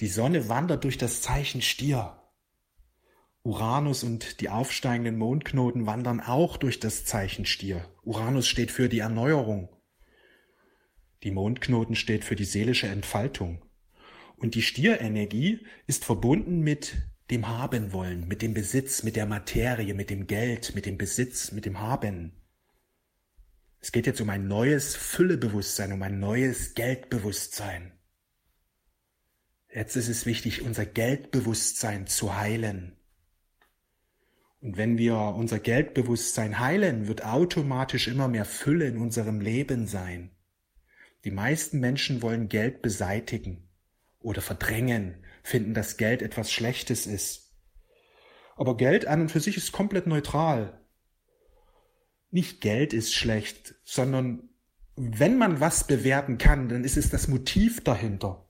Die Sonne wandert durch das Zeichen Stier. Uranus und die aufsteigenden Mondknoten wandern auch durch das Zeichen Stier. Uranus steht für die Erneuerung. Die Mondknoten steht für die seelische Entfaltung. Und die Stierenergie ist verbunden mit dem Haben wollen, mit dem Besitz, mit der Materie, mit dem Geld, mit dem Besitz, mit dem Haben. Es geht jetzt um ein neues Füllebewusstsein, um ein neues Geldbewusstsein. Jetzt ist es wichtig, unser Geldbewusstsein zu heilen. Und wenn wir unser Geldbewusstsein heilen, wird automatisch immer mehr Fülle in unserem Leben sein. Die meisten Menschen wollen Geld beseitigen oder verdrängen, finden, dass Geld etwas Schlechtes ist. Aber Geld an und für sich ist komplett neutral. Nicht Geld ist schlecht, sondern wenn man was bewerten kann, dann ist es das Motiv dahinter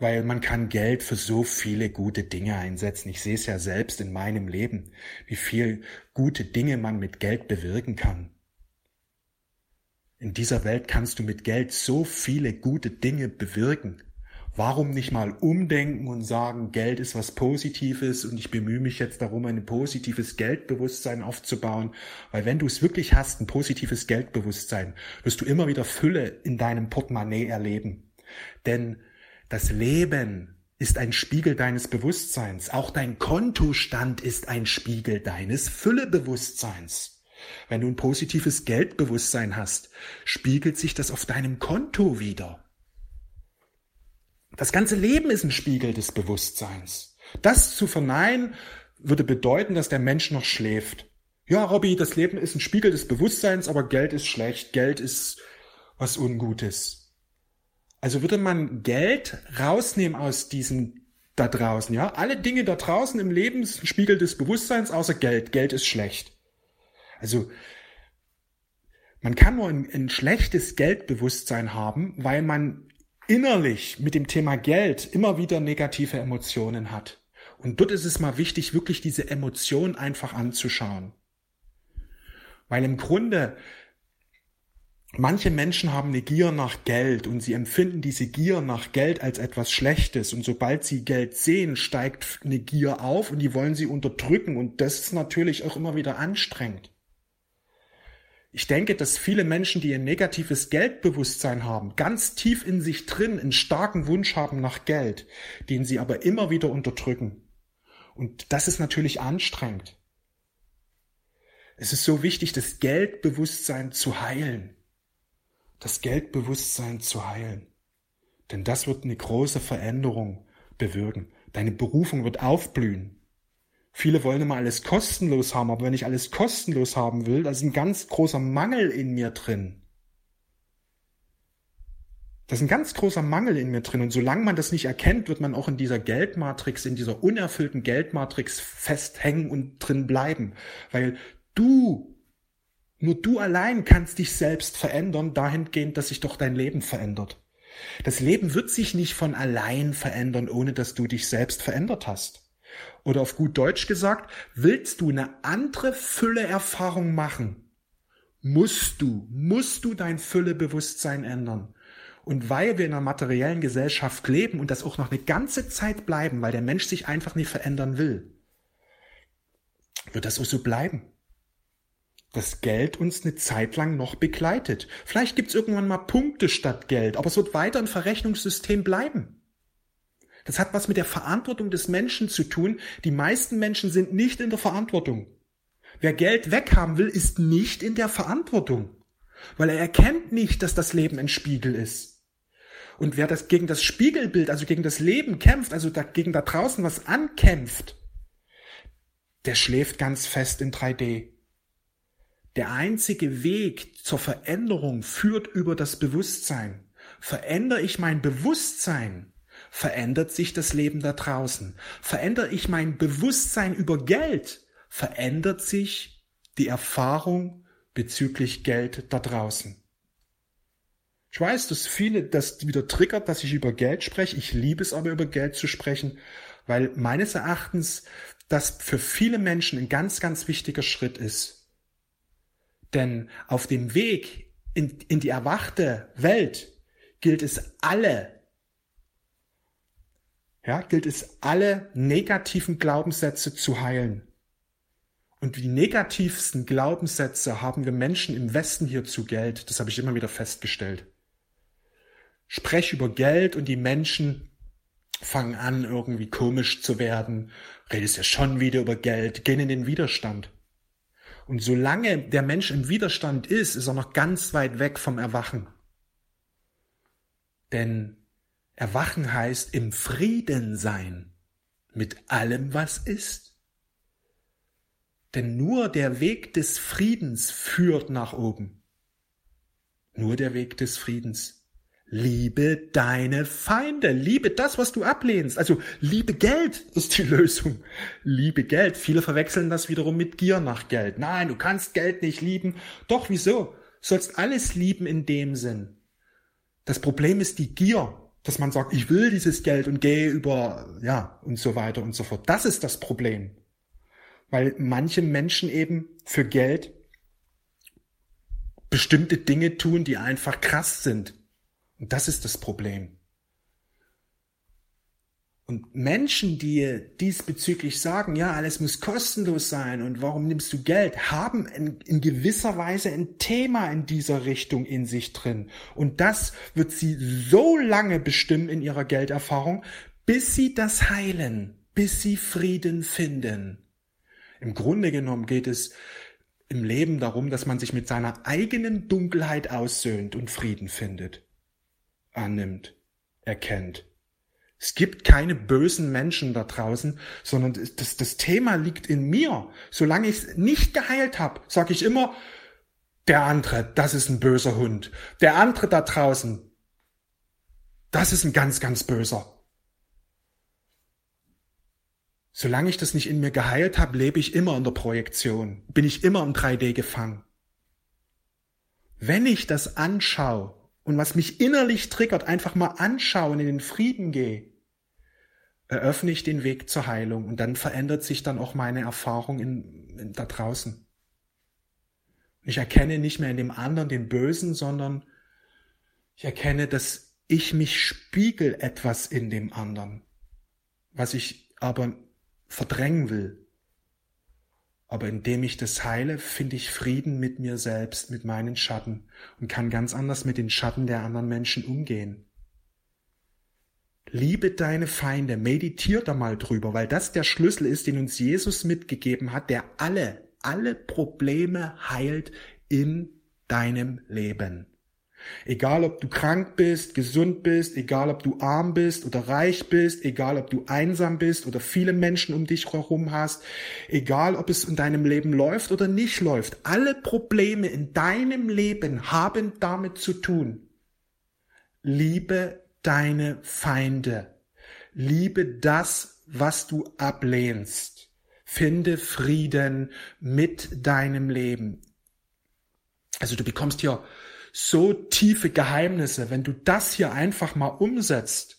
weil man kann Geld für so viele gute Dinge einsetzen. Ich sehe es ja selbst in meinem Leben, wie viel gute Dinge man mit Geld bewirken kann. In dieser Welt kannst du mit Geld so viele gute Dinge bewirken. Warum nicht mal umdenken und sagen, Geld ist was Positives und ich bemühe mich jetzt darum, ein positives Geldbewusstsein aufzubauen, weil wenn du es wirklich hast, ein positives Geldbewusstsein, wirst du immer wieder Fülle in deinem Portemonnaie erleben. Denn das Leben ist ein Spiegel deines Bewusstseins. Auch dein Kontostand ist ein Spiegel deines Füllebewusstseins. Wenn du ein positives Geldbewusstsein hast, spiegelt sich das auf deinem Konto wieder. Das ganze Leben ist ein Spiegel des Bewusstseins. Das zu verneinen würde bedeuten, dass der Mensch noch schläft. Ja, Robby, das Leben ist ein Spiegel des Bewusstseins, aber Geld ist schlecht, Geld ist was Ungutes. Also würde man Geld rausnehmen aus diesem da draußen, ja? Alle Dinge da draußen im Leben sind Spiegel des Bewusstseins, außer Geld. Geld ist schlecht. Also, man kann nur ein, ein schlechtes Geldbewusstsein haben, weil man innerlich mit dem Thema Geld immer wieder negative Emotionen hat. Und dort ist es mal wichtig, wirklich diese Emotion einfach anzuschauen. Weil im Grunde Manche Menschen haben eine Gier nach Geld und sie empfinden diese Gier nach Geld als etwas Schlechtes und sobald sie Geld sehen, steigt eine Gier auf und die wollen sie unterdrücken und das ist natürlich auch immer wieder anstrengend. Ich denke, dass viele Menschen, die ein negatives Geldbewusstsein haben, ganz tief in sich drin einen starken Wunsch haben nach Geld, den sie aber immer wieder unterdrücken. Und das ist natürlich anstrengend. Es ist so wichtig, das Geldbewusstsein zu heilen das Geldbewusstsein zu heilen. Denn das wird eine große Veränderung bewirken. Deine Berufung wird aufblühen. Viele wollen immer alles kostenlos haben, aber wenn ich alles kostenlos haben will, da ist ein ganz großer Mangel in mir drin. Da ist ein ganz großer Mangel in mir drin. Und solange man das nicht erkennt, wird man auch in dieser Geldmatrix, in dieser unerfüllten Geldmatrix festhängen und drin bleiben. Weil du nur du allein kannst dich selbst verändern, dahingehend, dass sich doch dein Leben verändert. Das Leben wird sich nicht von allein verändern, ohne dass du dich selbst verändert hast. Oder auf gut Deutsch gesagt, willst du eine andere Fülle-Erfahrung machen, musst du, musst du dein Füllebewusstsein ändern. Und weil wir in einer materiellen Gesellschaft leben und das auch noch eine ganze Zeit bleiben, weil der Mensch sich einfach nicht verändern will, wird das auch so bleiben das Geld uns eine Zeit lang noch begleitet. Vielleicht gibt's irgendwann mal Punkte statt Geld, aber es wird weiter ein Verrechnungssystem bleiben. Das hat was mit der Verantwortung des Menschen zu tun. Die meisten Menschen sind nicht in der Verantwortung. Wer Geld weghaben will, ist nicht in der Verantwortung, weil er erkennt nicht, dass das Leben ein Spiegel ist. Und wer das gegen das Spiegelbild, also gegen das Leben kämpft, also dagegen da draußen was ankämpft, der schläft ganz fest in 3D. Der einzige Weg zur Veränderung führt über das Bewusstsein. Verändere ich mein Bewusstsein, verändert sich das Leben da draußen. Verändere ich mein Bewusstsein über Geld, verändert sich die Erfahrung bezüglich Geld da draußen. Ich weiß, dass viele das wieder triggert, dass ich über Geld spreche. Ich liebe es aber über Geld zu sprechen, weil meines Erachtens das für viele Menschen ein ganz, ganz wichtiger Schritt ist. Denn auf dem Weg in, in die erwachte Welt gilt es alle ja, gilt es, alle negativen Glaubenssätze zu heilen. Und die negativsten Glaubenssätze haben wir Menschen im Westen hier zu Geld. Das habe ich immer wieder festgestellt. Sprech über Geld und die Menschen fangen an, irgendwie komisch zu werden. Redest ja schon wieder über Geld, gehen in den Widerstand. Und solange der Mensch im Widerstand ist, ist er noch ganz weit weg vom Erwachen. Denn Erwachen heißt im Frieden sein mit allem, was ist. Denn nur der Weg des Friedens führt nach oben. Nur der Weg des Friedens. Liebe deine Feinde. Liebe das, was du ablehnst. Also liebe Geld ist die Lösung. Liebe Geld. Viele verwechseln das wiederum mit Gier nach Geld. Nein, du kannst Geld nicht lieben. Doch, wieso? Sollst alles lieben in dem Sinn. Das Problem ist die Gier, dass man sagt, ich will dieses Geld und gehe über, ja, und so weiter und so fort. Das ist das Problem. Weil manche Menschen eben für Geld bestimmte Dinge tun, die einfach krass sind und das ist das Problem. Und Menschen, die diesbezüglich sagen, ja, alles muss kostenlos sein und warum nimmst du Geld, haben in, in, gewisser Weise ein Thema in dieser Richtung in sich drin. Und das wird sie so lange bestimmen in ihrer Gelderfahrung, bis sie das heilen, bis sie Frieden finden. Im Grunde genommen geht es im Leben darum, dass man sich mit seiner eigenen Dunkelheit aussöhnt und Frieden findet annimmt, erkennt. Es gibt keine bösen Menschen da draußen, sondern das, das Thema liegt in mir. Solange ich es nicht geheilt habe, sage ich immer, der andere, das ist ein böser Hund. Der andere da draußen, das ist ein ganz, ganz böser. Solange ich das nicht in mir geheilt habe, lebe ich immer in der Projektion, bin ich immer im 3D gefangen. Wenn ich das anschaue, und was mich innerlich triggert, einfach mal anschauen, in den Frieden gehe, eröffne ich den Weg zur Heilung und dann verändert sich dann auch meine Erfahrung in, in, da draußen. Ich erkenne nicht mehr in dem anderen den Bösen, sondern ich erkenne, dass ich mich spiegel etwas in dem anderen, was ich aber verdrängen will. Aber indem ich das heile, finde ich Frieden mit mir selbst, mit meinen Schatten und kann ganz anders mit den Schatten der anderen Menschen umgehen. Liebe deine Feinde, meditier da mal drüber, weil das der Schlüssel ist, den uns Jesus mitgegeben hat, der alle, alle Probleme heilt in deinem Leben. Egal ob du krank bist, gesund bist, egal ob du arm bist oder reich bist, egal ob du einsam bist oder viele Menschen um dich herum hast, egal ob es in deinem Leben läuft oder nicht läuft, alle Probleme in deinem Leben haben damit zu tun. Liebe deine Feinde. Liebe das, was du ablehnst. Finde Frieden mit deinem Leben. Also du bekommst hier so tiefe Geheimnisse. Wenn du das hier einfach mal umsetzt,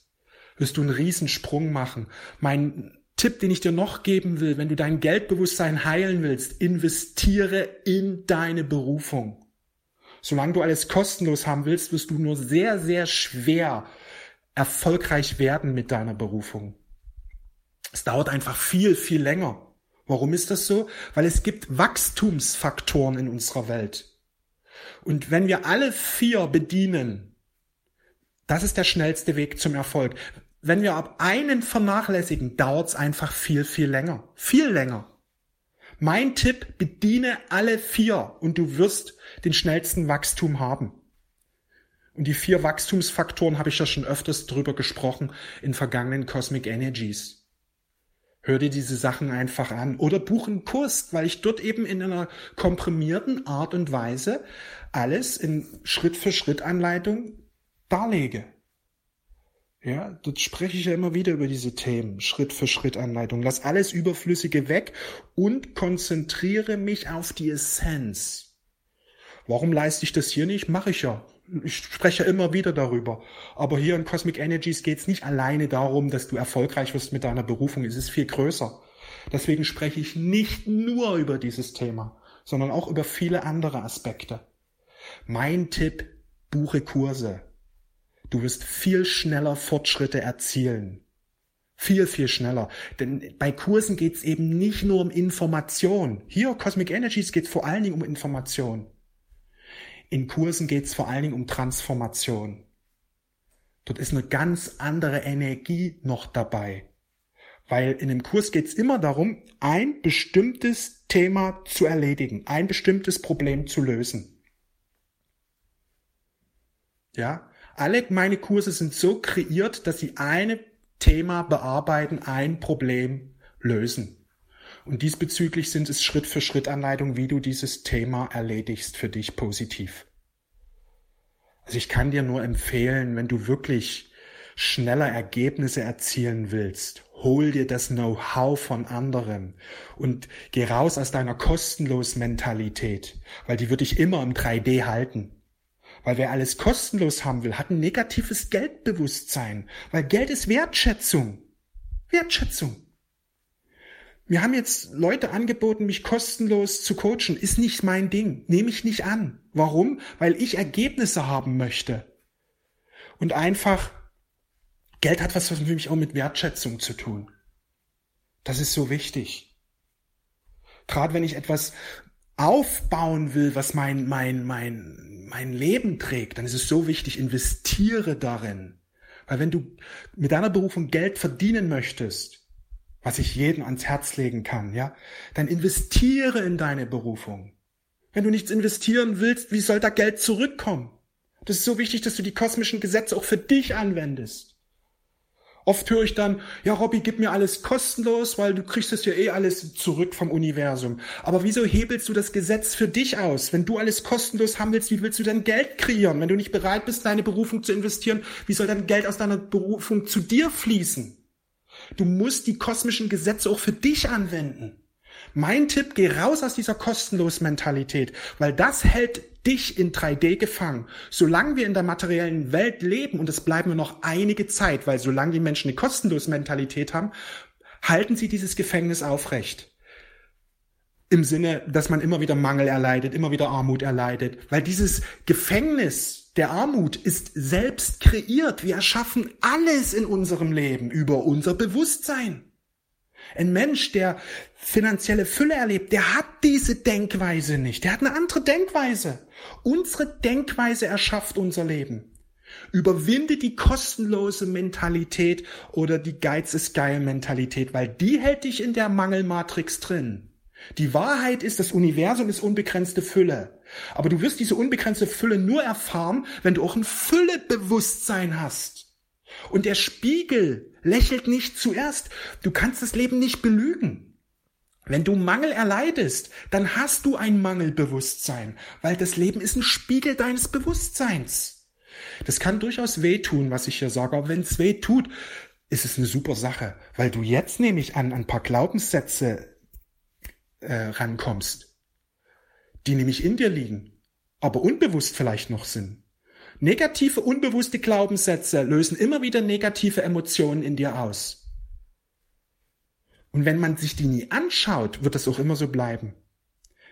wirst du einen Riesensprung machen. Mein Tipp, den ich dir noch geben will, wenn du dein Geldbewusstsein heilen willst, investiere in deine Berufung. Solange du alles kostenlos haben willst, wirst du nur sehr, sehr schwer erfolgreich werden mit deiner Berufung. Es dauert einfach viel, viel länger. Warum ist das so? Weil es gibt Wachstumsfaktoren in unserer Welt. Und wenn wir alle vier bedienen, das ist der schnellste Weg zum Erfolg. Wenn wir ab einen vernachlässigen, dauert es einfach viel, viel länger. Viel länger. Mein Tipp, bediene alle vier und du wirst den schnellsten Wachstum haben. Und die vier Wachstumsfaktoren habe ich ja schon öfters drüber gesprochen in vergangenen Cosmic Energies. Hör dir diese Sachen einfach an oder buch einen Kurs, weil ich dort eben in einer komprimierten Art und Weise alles in Schritt für Schritt Anleitung darlege. Ja, dort spreche ich ja immer wieder über diese Themen, Schritt für Schritt Anleitung. Lass alles Überflüssige weg und konzentriere mich auf die Essenz. Warum leiste ich das hier nicht? Mache ich ja ich spreche immer wieder darüber. Aber hier in Cosmic Energies geht es nicht alleine darum, dass du erfolgreich wirst mit deiner Berufung. Es ist viel größer. Deswegen spreche ich nicht nur über dieses Thema, sondern auch über viele andere Aspekte. Mein Tipp, buche Kurse. Du wirst viel schneller Fortschritte erzielen. Viel, viel schneller. Denn bei Kursen geht's eben nicht nur um Information. Hier, Cosmic Energies, geht's vor allen Dingen um Information. In Kursen geht's vor allen Dingen um Transformation. Dort ist eine ganz andere Energie noch dabei. Weil in dem Kurs geht's immer darum, ein bestimmtes Thema zu erledigen, ein bestimmtes Problem zu lösen. Ja, alle meine Kurse sind so kreiert, dass sie ein Thema bearbeiten, ein Problem lösen. Und diesbezüglich sind es Schritt für Schritt Anleitungen, wie du dieses Thema erledigst für dich positiv. Also ich kann dir nur empfehlen, wenn du wirklich schneller Ergebnisse erzielen willst, hol dir das Know-how von anderen und geh raus aus deiner kostenlos Mentalität, weil die würde ich immer im 3D halten. Weil wer alles kostenlos haben will, hat ein negatives Geldbewusstsein, weil Geld ist Wertschätzung. Wertschätzung. Wir haben jetzt Leute angeboten, mich kostenlos zu coachen. Ist nicht mein Ding. Nehme ich nicht an. Warum? Weil ich Ergebnisse haben möchte. Und einfach, Geld hat was für mich auch mit Wertschätzung zu tun. Das ist so wichtig. Gerade wenn ich etwas aufbauen will, was mein, mein, mein, mein Leben trägt, dann ist es so wichtig, investiere darin. Weil wenn du mit deiner Berufung Geld verdienen möchtest, was ich jedem ans Herz legen kann, ja, dann investiere in deine Berufung. Wenn du nichts investieren willst, wie soll da Geld zurückkommen? Das ist so wichtig, dass du die kosmischen Gesetze auch für dich anwendest. Oft höre ich dann, ja, Robby, gib mir alles kostenlos, weil du kriegst es ja eh alles zurück vom Universum. Aber wieso hebelst du das Gesetz für dich aus? Wenn du alles kostenlos haben willst, wie willst du dann Geld kreieren? Wenn du nicht bereit bist, deine Berufung zu investieren, wie soll dann Geld aus deiner Berufung zu dir fließen? Du musst die kosmischen Gesetze auch für dich anwenden. Mein Tipp, geh raus aus dieser kostenlos Mentalität, weil das hält dich in 3D gefangen. Solange wir in der materiellen Welt leben, und es bleiben wir noch einige Zeit, weil solange die Menschen eine kostenlose Mentalität haben, halten sie dieses Gefängnis aufrecht. Im Sinne, dass man immer wieder Mangel erleidet, immer wieder Armut erleidet, weil dieses Gefängnis der Armut ist selbst kreiert. Wir erschaffen alles in unserem Leben über unser Bewusstsein. Ein Mensch, der finanzielle Fülle erlebt, der hat diese Denkweise nicht. Der hat eine andere Denkweise. Unsere Denkweise erschafft unser Leben. Überwinde die kostenlose Mentalität oder die Geiz ist geil Mentalität, weil die hält dich in der Mangelmatrix drin. Die Wahrheit ist, das Universum ist unbegrenzte Fülle. Aber du wirst diese unbegrenzte Fülle nur erfahren, wenn du auch ein Füllebewusstsein hast. Und der Spiegel lächelt nicht zuerst. Du kannst das Leben nicht belügen. Wenn du Mangel erleidest, dann hast du ein Mangelbewusstsein, weil das Leben ist ein Spiegel deines Bewusstseins. Das kann durchaus wehtun, was ich hier sage, aber wenn es weh tut, ist es eine super Sache, weil du jetzt nämlich an ein paar Glaubenssätze äh, rankommst, die nämlich in dir liegen, aber unbewusst vielleicht noch sind. Negative, unbewusste Glaubenssätze lösen immer wieder negative Emotionen in dir aus. Und wenn man sich die nie anschaut, wird das auch immer so bleiben.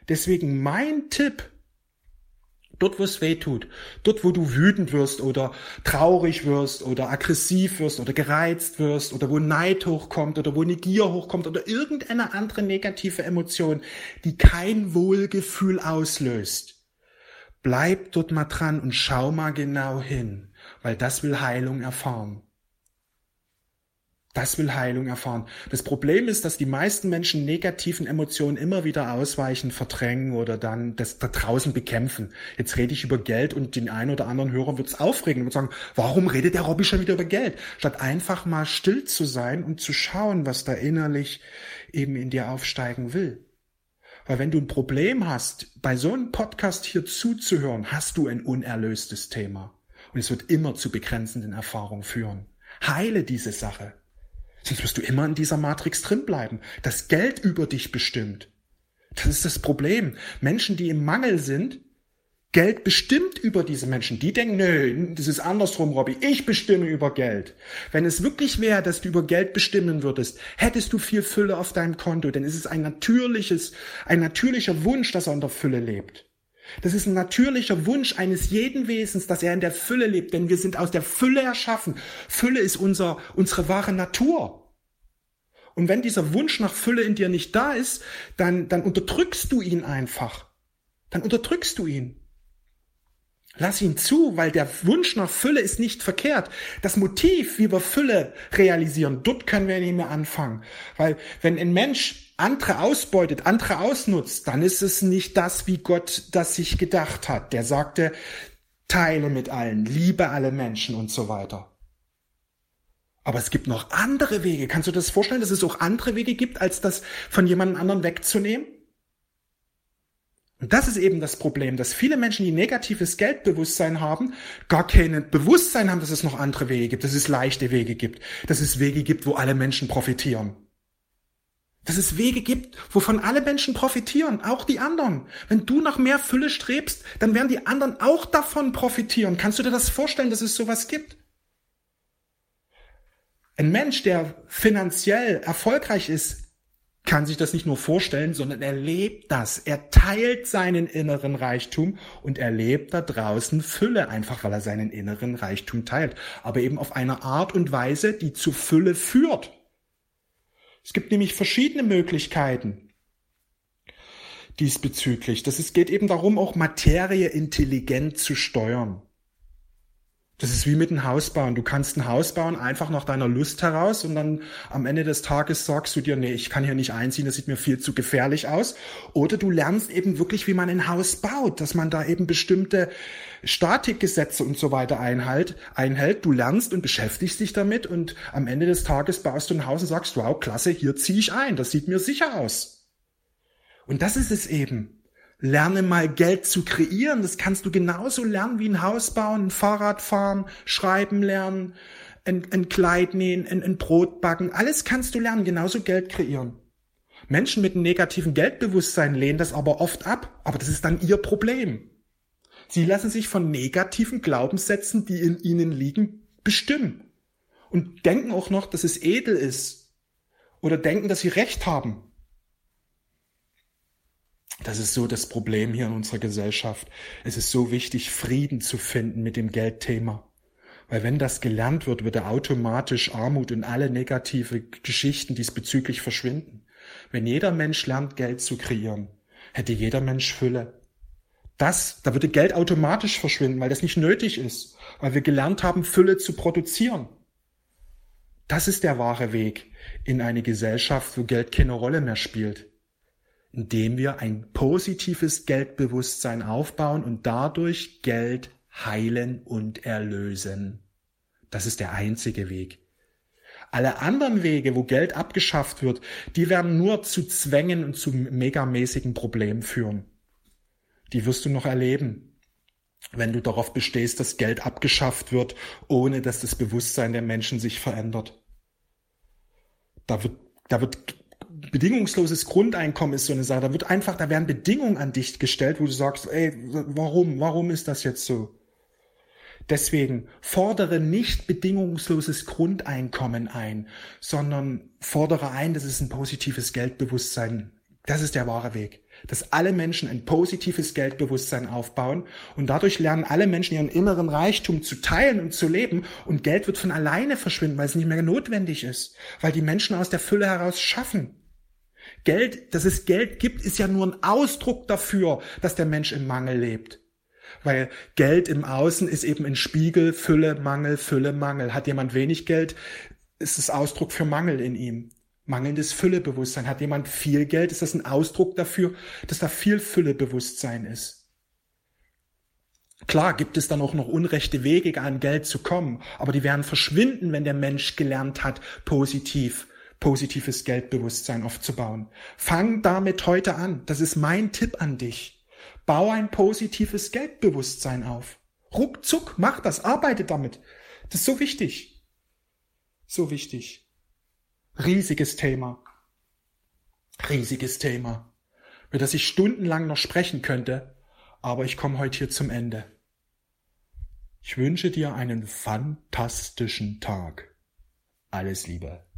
Deswegen mein Tipp, dort wo es weh tut, dort wo du wütend wirst oder traurig wirst oder aggressiv wirst oder gereizt wirst oder wo Neid hochkommt oder wo eine Gier hochkommt oder irgendeine andere negative Emotion, die kein Wohlgefühl auslöst, Bleib dort mal dran und schau mal genau hin, weil das will Heilung erfahren. Das will Heilung erfahren. Das Problem ist, dass die meisten Menschen negativen Emotionen immer wieder ausweichen, verdrängen oder dann das da draußen bekämpfen. Jetzt rede ich über Geld und den einen oder anderen Hörer wird es aufregen und sagen, warum redet der Robby schon wieder über Geld? Statt einfach mal still zu sein und zu schauen, was da innerlich eben in dir aufsteigen will. Weil wenn du ein Problem hast, bei so einem Podcast hier zuzuhören, hast du ein unerlöstes Thema. Und es wird immer zu begrenzenden Erfahrungen führen. Heile diese Sache. Sonst wirst du immer in dieser Matrix drin bleiben. Das Geld über dich bestimmt. Das ist das Problem. Menschen, die im Mangel sind, Geld bestimmt über diese Menschen. Die denken, nö, das ist andersrum, Robby. Ich bestimme über Geld. Wenn es wirklich wäre, dass du über Geld bestimmen würdest, hättest du viel Fülle auf deinem Konto, denn es ist ein natürliches, ein natürlicher Wunsch, dass er in der Fülle lebt. Das ist ein natürlicher Wunsch eines jeden Wesens, dass er in der Fülle lebt, denn wir sind aus der Fülle erschaffen. Fülle ist unser, unsere wahre Natur. Und wenn dieser Wunsch nach Fülle in dir nicht da ist, dann, dann unterdrückst du ihn einfach. Dann unterdrückst du ihn. Lass ihn zu, weil der Wunsch nach Fülle ist nicht verkehrt. Das Motiv, wie wir Fülle realisieren, dort können wir nicht mehr anfangen. Weil wenn ein Mensch andere ausbeutet, andere ausnutzt, dann ist es nicht das, wie Gott das sich gedacht hat. Der sagte, teile mit allen, liebe alle Menschen und so weiter. Aber es gibt noch andere Wege. Kannst du das vorstellen, dass es auch andere Wege gibt, als das von jemand anderen wegzunehmen? Und das ist eben das Problem, dass viele Menschen, die negatives Geldbewusstsein haben, gar kein Bewusstsein haben, dass es noch andere Wege gibt, dass es leichte Wege gibt, dass es Wege gibt, wo alle Menschen profitieren. Dass es Wege gibt, wovon alle Menschen profitieren, auch die anderen. Wenn du nach mehr Fülle strebst, dann werden die anderen auch davon profitieren. Kannst du dir das vorstellen, dass es sowas gibt? Ein Mensch, der finanziell erfolgreich ist, kann sich das nicht nur vorstellen, sondern er lebt das. Er teilt seinen inneren Reichtum und er lebt da draußen Fülle, einfach weil er seinen inneren Reichtum teilt. Aber eben auf eine Art und Weise, die zu Fülle führt. Es gibt nämlich verschiedene Möglichkeiten diesbezüglich. Das es geht eben darum, auch Materie intelligent zu steuern. Das ist wie mit einem Haus bauen. Du kannst ein Haus bauen einfach nach deiner Lust heraus und dann am Ende des Tages sagst du dir, nee, ich kann hier nicht einziehen, das sieht mir viel zu gefährlich aus. Oder du lernst eben wirklich, wie man ein Haus baut, dass man da eben bestimmte Statikgesetze und so weiter einhält, einhält. Du lernst und beschäftigst dich damit und am Ende des Tages baust du ein Haus und sagst, wow, klasse, hier ziehe ich ein, das sieht mir sicher aus. Und das ist es eben. Lerne mal Geld zu kreieren. Das kannst du genauso lernen wie ein Haus bauen, ein Fahrrad fahren, schreiben lernen, ein, ein Kleid nähen, ein, ein Brot backen. Alles kannst du lernen, genauso Geld kreieren. Menschen mit einem negativen Geldbewusstsein lehnen das aber oft ab, aber das ist dann ihr Problem. Sie lassen sich von negativen Glaubenssätzen, die in ihnen liegen, bestimmen. Und denken auch noch, dass es edel ist. Oder denken, dass sie Recht haben. Das ist so das Problem hier in unserer Gesellschaft. Es ist so wichtig, Frieden zu finden mit dem Geldthema. Weil wenn das gelernt wird, wird automatisch Armut und alle negative Geschichten diesbezüglich verschwinden. Wenn jeder Mensch lernt, Geld zu kreieren, hätte jeder Mensch Fülle. Das, da würde Geld automatisch verschwinden, weil das nicht nötig ist, weil wir gelernt haben, Fülle zu produzieren. Das ist der wahre Weg in eine Gesellschaft, wo Geld keine Rolle mehr spielt indem wir ein positives Geldbewusstsein aufbauen und dadurch Geld heilen und erlösen. Das ist der einzige Weg. Alle anderen Wege, wo Geld abgeschafft wird, die werden nur zu Zwängen und zu megamäßigen Problemen führen. Die wirst du noch erleben, wenn du darauf bestehst, dass Geld abgeschafft wird, ohne dass das Bewusstsein der Menschen sich verändert. Da wird, da wird bedingungsloses Grundeinkommen ist so eine Sache. Da wird einfach, da werden Bedingungen an dich gestellt, wo du sagst, ey, warum, warum ist das jetzt so? Deswegen fordere nicht bedingungsloses Grundeinkommen ein, sondern fordere ein, dass es ein positives Geldbewusstsein. Das ist der wahre Weg. Dass alle Menschen ein positives Geldbewusstsein aufbauen und dadurch lernen alle Menschen ihren inneren Reichtum zu teilen und zu leben und Geld wird von alleine verschwinden, weil es nicht mehr notwendig ist, weil die Menschen aus der Fülle heraus schaffen. Geld, dass es Geld gibt, ist ja nur ein Ausdruck dafür, dass der Mensch im Mangel lebt. Weil Geld im Außen ist eben ein Spiegel, Fülle, Mangel, Fülle, Mangel. Hat jemand wenig Geld, ist es Ausdruck für Mangel in ihm. Mangelndes Füllebewusstsein. Hat jemand viel Geld, ist das ein Ausdruck dafür, dass da viel Füllebewusstsein ist. Klar gibt es dann auch noch unrechte Wege, an Geld zu kommen, aber die werden verschwinden, wenn der Mensch gelernt hat, positiv positives Geldbewusstsein aufzubauen. Fang damit heute an. Das ist mein Tipp an dich. Bau ein positives Geldbewusstsein auf. Ruckzuck, mach das, arbeite damit. Das ist so wichtig. So wichtig. Riesiges Thema. Riesiges Thema. Über das ich stundenlang noch sprechen könnte, aber ich komme heute hier zum Ende. Ich wünsche dir einen fantastischen Tag. Alles Liebe.